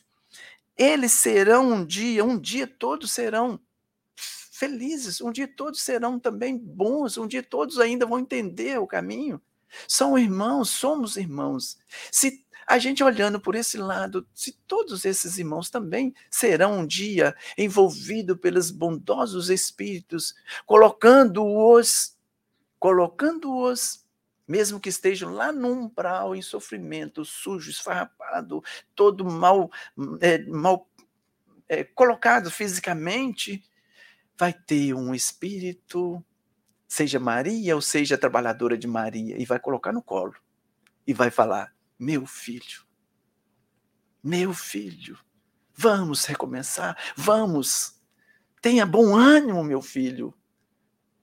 eles serão um dia, um dia todos serão felizes, um dia todos serão também bons, um dia todos ainda vão entender o caminho. São irmãos, somos irmãos. Se a gente olhando por esse lado, se todos esses irmãos também serão um dia envolvidos pelos bondosos espíritos, colocando-os, colocando-os, mesmo que estejam lá no umbral, em sofrimento, sujo, esfarrapado, todo mal, é, mal é, colocado fisicamente, vai ter um espírito, seja Maria ou seja trabalhadora de Maria, e vai colocar no colo e vai falar: meu filho, meu filho, vamos recomeçar, vamos, tenha bom ânimo, meu filho.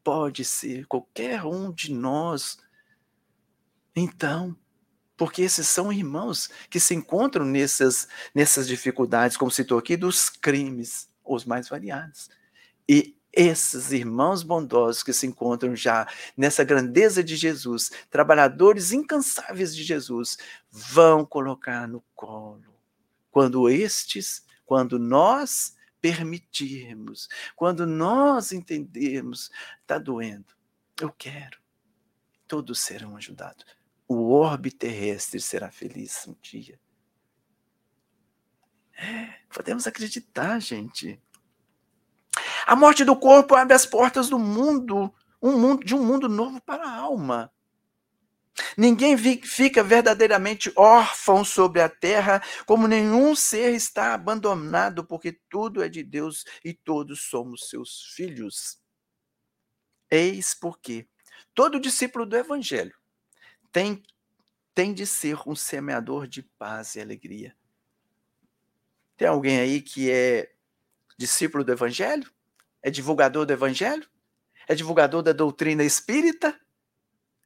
Pode ser qualquer um de nós. Então, porque esses são irmãos que se encontram nessas, nessas dificuldades, como citou aqui, dos crimes, os mais variados. E esses irmãos bondosos que se encontram já nessa grandeza de Jesus, trabalhadores incansáveis de Jesus, vão colocar no colo. Quando estes, quando nós permitirmos, quando nós entendermos, está doendo, eu quero, todos serão ajudados. O orbe terrestre será feliz um dia. É, podemos acreditar, gente. A morte do corpo abre as portas do mundo, um mundo de um mundo novo para a alma. Ninguém fica verdadeiramente órfão sobre a terra, como nenhum ser está abandonado, porque tudo é de Deus e todos somos seus filhos. Eis porque todo discípulo do Evangelho tem, tem de ser um semeador de paz e alegria. Tem alguém aí que é discípulo do Evangelho? É divulgador do evangelho? É divulgador da doutrina espírita?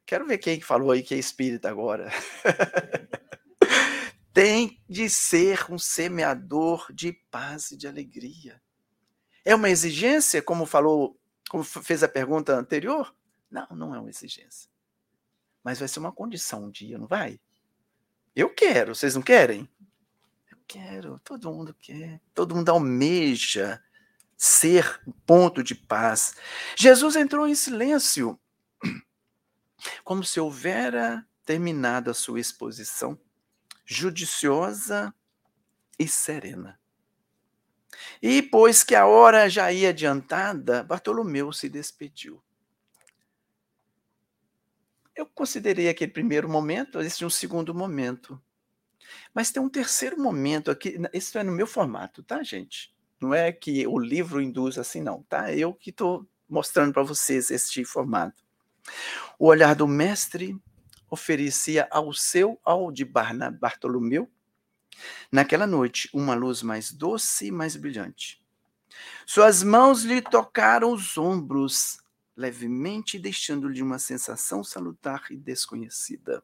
Quero ver quem falou aí que é espírita agora. Tem de ser um semeador de paz e de alegria. É uma exigência, como falou, como fez a pergunta anterior? Não, não é uma exigência. Mas vai ser uma condição um dia, não vai? Eu quero, vocês não querem? Eu quero, todo mundo quer, todo mundo almeja ser ponto de paz. Jesus entrou em silêncio, como se houvera terminado a sua exposição, judiciosa e serena. E, pois que a hora já ia adiantada, Bartolomeu se despediu. Eu considerei aquele primeiro momento, é um segundo momento. Mas tem um terceiro momento aqui, isso é no meu formato, tá, gente? Não é que o livro induz assim, não, tá? Eu que estou mostrando para vocês este formato. O olhar do mestre oferecia ao seu, ao de Bartolomeu, naquela noite, uma luz mais doce e mais brilhante. Suas mãos lhe tocaram os ombros, levemente deixando-lhe uma sensação salutar e desconhecida.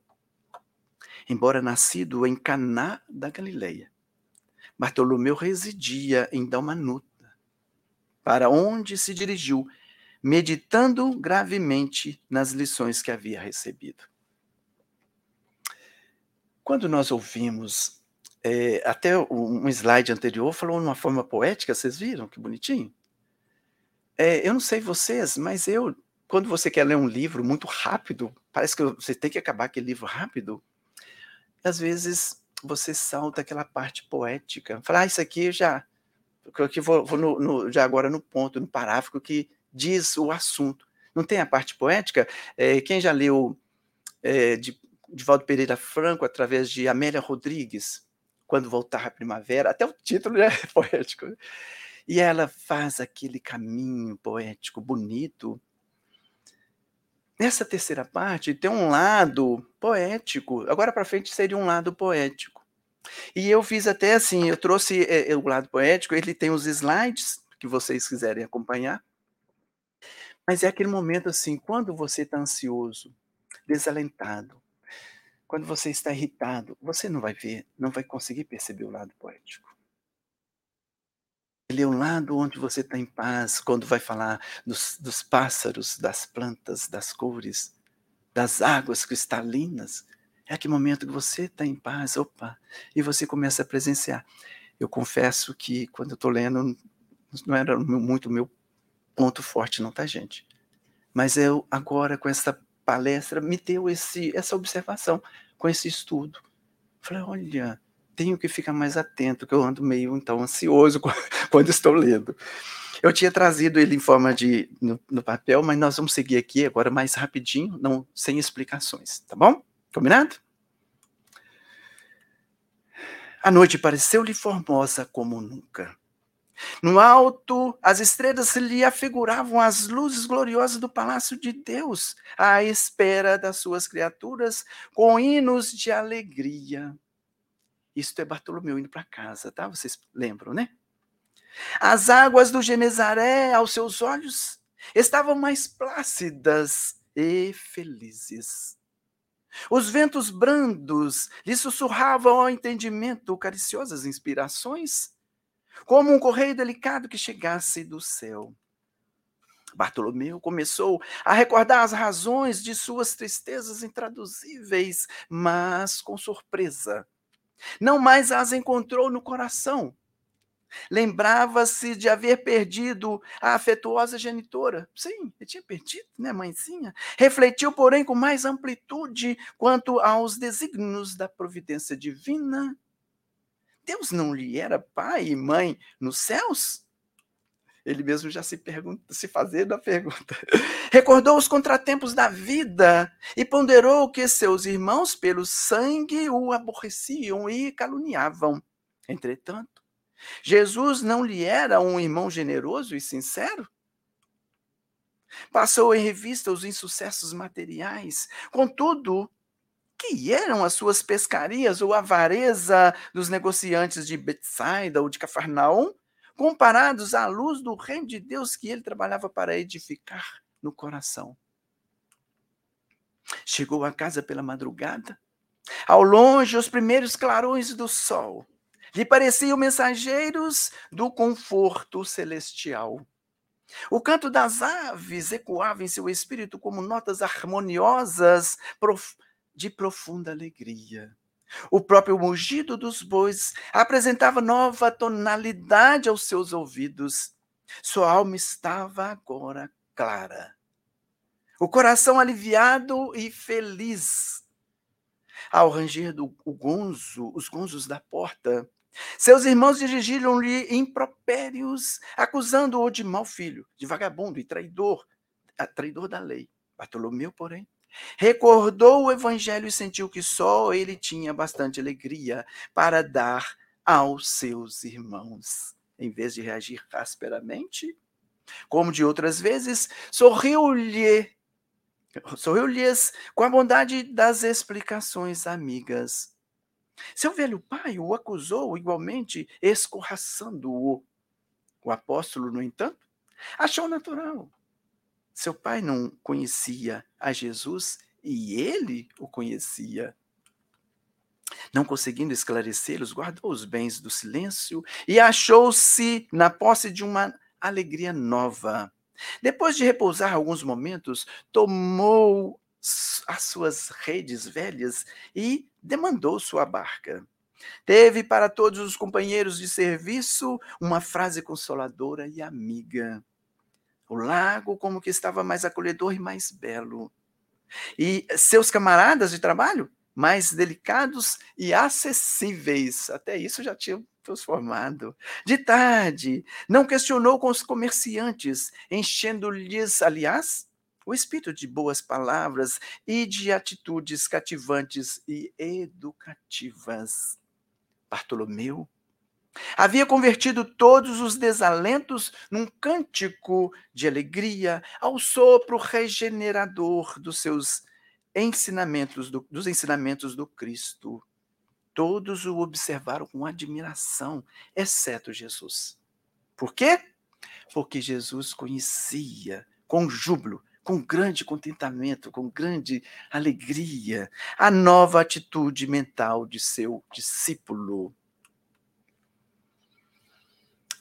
Embora nascido em Caná da Galileia, Bartolomeu residia em Dalmanuta, para onde se dirigiu, meditando gravemente nas lições que havia recebido. Quando nós ouvimos, é, até um slide anterior falou de uma forma poética, vocês viram que bonitinho? É, eu não sei vocês, mas eu, quando você quer ler um livro muito rápido, parece que você tem que acabar aquele livro rápido, às vezes você salta aquela parte poética. Fala, ah, isso aqui já. Eu vou, vou no, no, já agora no ponto, no parágrafo que diz o assunto. Não tem a parte poética? É, quem já leu é, de, de Valdo Pereira Franco através de Amélia Rodrigues, Quando Voltar a Primavera, até o título é poético. Né? E ela faz aquele caminho poético bonito Nessa terceira parte tem um lado poético. Agora para frente seria um lado poético. E eu fiz até assim, eu trouxe é, o lado poético, ele tem os slides que vocês quiserem acompanhar. Mas é aquele momento assim, quando você está ansioso, desalentado, quando você está irritado, você não vai ver, não vai conseguir perceber o lado poético. Ele é um lado onde você está em paz, quando vai falar dos, dos pássaros, das plantas, das cores, das águas cristalinas. É aquele momento que você está em paz, opa, e você começa a presenciar. Eu confesso que quando eu estou lendo, não era muito meu ponto forte, não, tá, gente? Mas eu, agora, com essa palestra, me deu esse, essa observação, com esse estudo. Falei, olha, tenho que ficar mais atento, que eu ando meio, então, ansioso quando estou lendo. Eu tinha trazido ele em forma de no, no, papel, mas nós vamos seguir aqui agora mais rapidinho, não sem explicações, tá bom? Combinado? A noite pareceu-lhe formosa como nunca. No alto, as estrelas lhe afiguravam as luzes gloriosas do palácio de Deus, à espera das suas criaturas, com hinos de alegria. Isto é Bartolomeu indo para casa, tá? Vocês lembram, né? As águas do Genezaré, aos seus olhos, estavam mais plácidas e felizes. Os ventos brandos lhe sussurravam ao entendimento cariciosas inspirações como um correio delicado que chegasse do céu. Bartolomeu começou a recordar as razões de suas tristezas intraduzíveis, mas com surpresa. Não mais as encontrou no coração. Lembrava-se de haver perdido a afetuosa genitora. Sim, ele tinha perdido, né, mãezinha? Refletiu, porém, com mais amplitude quanto aos desígnios da providência divina Deus não lhe era pai e mãe nos céus? Ele mesmo já se pergunta, se fazendo a pergunta. Recordou os contratempos da vida e ponderou que seus irmãos pelo sangue o aborreciam e caluniavam. Entretanto, Jesus não lhe era um irmão generoso e sincero? Passou em revista os insucessos materiais, contudo, que eram as suas pescarias ou a avareza dos negociantes de Betsaida ou de Cafarnaum, comparados à luz do reino de Deus que ele trabalhava para edificar no coração. Chegou a casa pela madrugada. Ao longe, os primeiros clarões do sol lhe pareciam mensageiros do conforto celestial. O canto das aves ecoava em seu espírito como notas harmoniosas, de profunda alegria. O próprio mugido dos bois apresentava nova tonalidade aos seus ouvidos. Sua alma estava agora clara. O coração aliviado e feliz. Ao ranger do gonzo, os gonzos da porta, seus irmãos dirigiram-lhe impropérios, acusando-o de mau filho, de vagabundo e traidor, traidor da lei. Bartolomeu, porém, Recordou o evangelho e sentiu que só ele tinha bastante alegria para dar aos seus irmãos. Em vez de reagir asperamente, como de outras vezes, sorriu-lhe sorriu-lhes com a bondade das explicações amigas. Seu velho pai o acusou igualmente, escorraçando-o. O apóstolo, no entanto, achou natural seu pai não conhecia a Jesus e ele o conhecia. Não conseguindo esclarecê-los, guardou os bens do silêncio e achou-se na posse de uma alegria nova. Depois de repousar alguns momentos, tomou as suas redes velhas e demandou sua barca. Teve para todos os companheiros de serviço uma frase consoladora e amiga. O lago como que estava mais acolhedor e mais belo. E seus camaradas de trabalho mais delicados e acessíveis. Até isso já tinha transformado. De tarde, não questionou com os comerciantes, enchendo-lhes, aliás, o espírito de boas palavras e de atitudes cativantes e educativas. Bartolomeu Havia convertido todos os desalentos num cântico de alegria ao sopro regenerador dos seus ensinamentos, do, dos ensinamentos do Cristo. Todos o observaram com admiração, exceto Jesus. Por quê? Porque Jesus conhecia com júbilo, com grande contentamento, com grande alegria, a nova atitude mental de seu discípulo.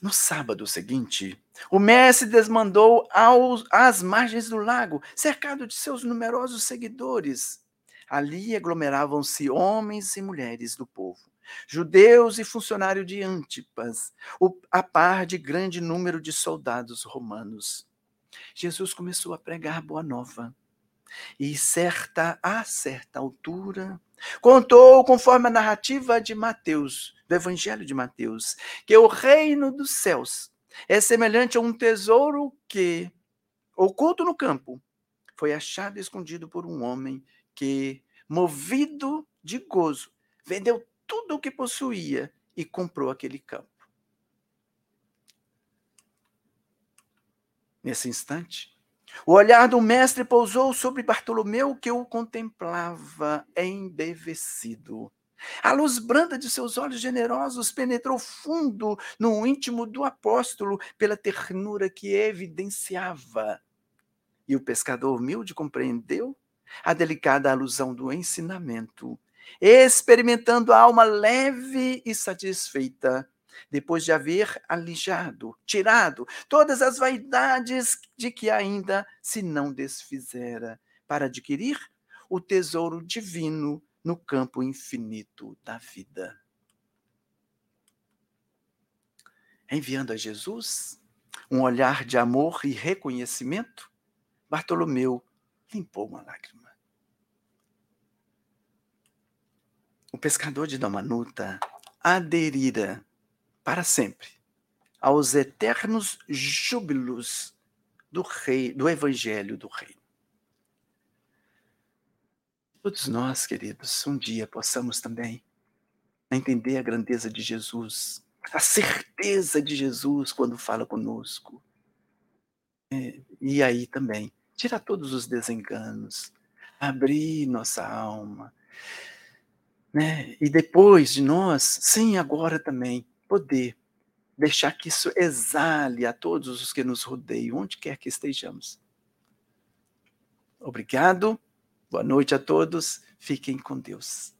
No sábado seguinte, o mestre desmandou aos, às margens do lago, cercado de seus numerosos seguidores. Ali aglomeravam-se homens e mulheres do povo, judeus e funcionários de Antipas, a par de grande número de soldados romanos. Jesus começou a pregar boa nova. E certa a certa altura, contou conforme a narrativa de Mateus, do Evangelho de Mateus, que o reino dos céus é semelhante a um tesouro que, oculto no campo, foi achado escondido por um homem que, movido de gozo, vendeu tudo o que possuía e comprou aquele campo. Nesse instante, o olhar do mestre pousou sobre Bartolomeu, que o contemplava embevecido. A luz branda de seus olhos generosos penetrou fundo no íntimo do apóstolo pela ternura que evidenciava. E o pescador humilde compreendeu a delicada alusão do ensinamento, experimentando a alma leve e satisfeita, depois de haver alijado, tirado todas as vaidades de que ainda se não desfizera, para adquirir o tesouro divino no campo infinito da vida. Enviando a Jesus um olhar de amor e reconhecimento, Bartolomeu limpou uma lágrima. O pescador de Damanuta aderira para sempre aos eternos júbilos do rei, do evangelho do reino. Todos nós, queridos, um dia possamos também entender a grandeza de Jesus, a certeza de Jesus quando fala conosco. É, e aí também, tirar todos os desenganos, abrir nossa alma. Né? E depois de nós, sim, agora também, poder deixar que isso exale a todos os que nos rodeiam, onde quer que estejamos. Obrigado, boa noite a todos, fiquem com Deus.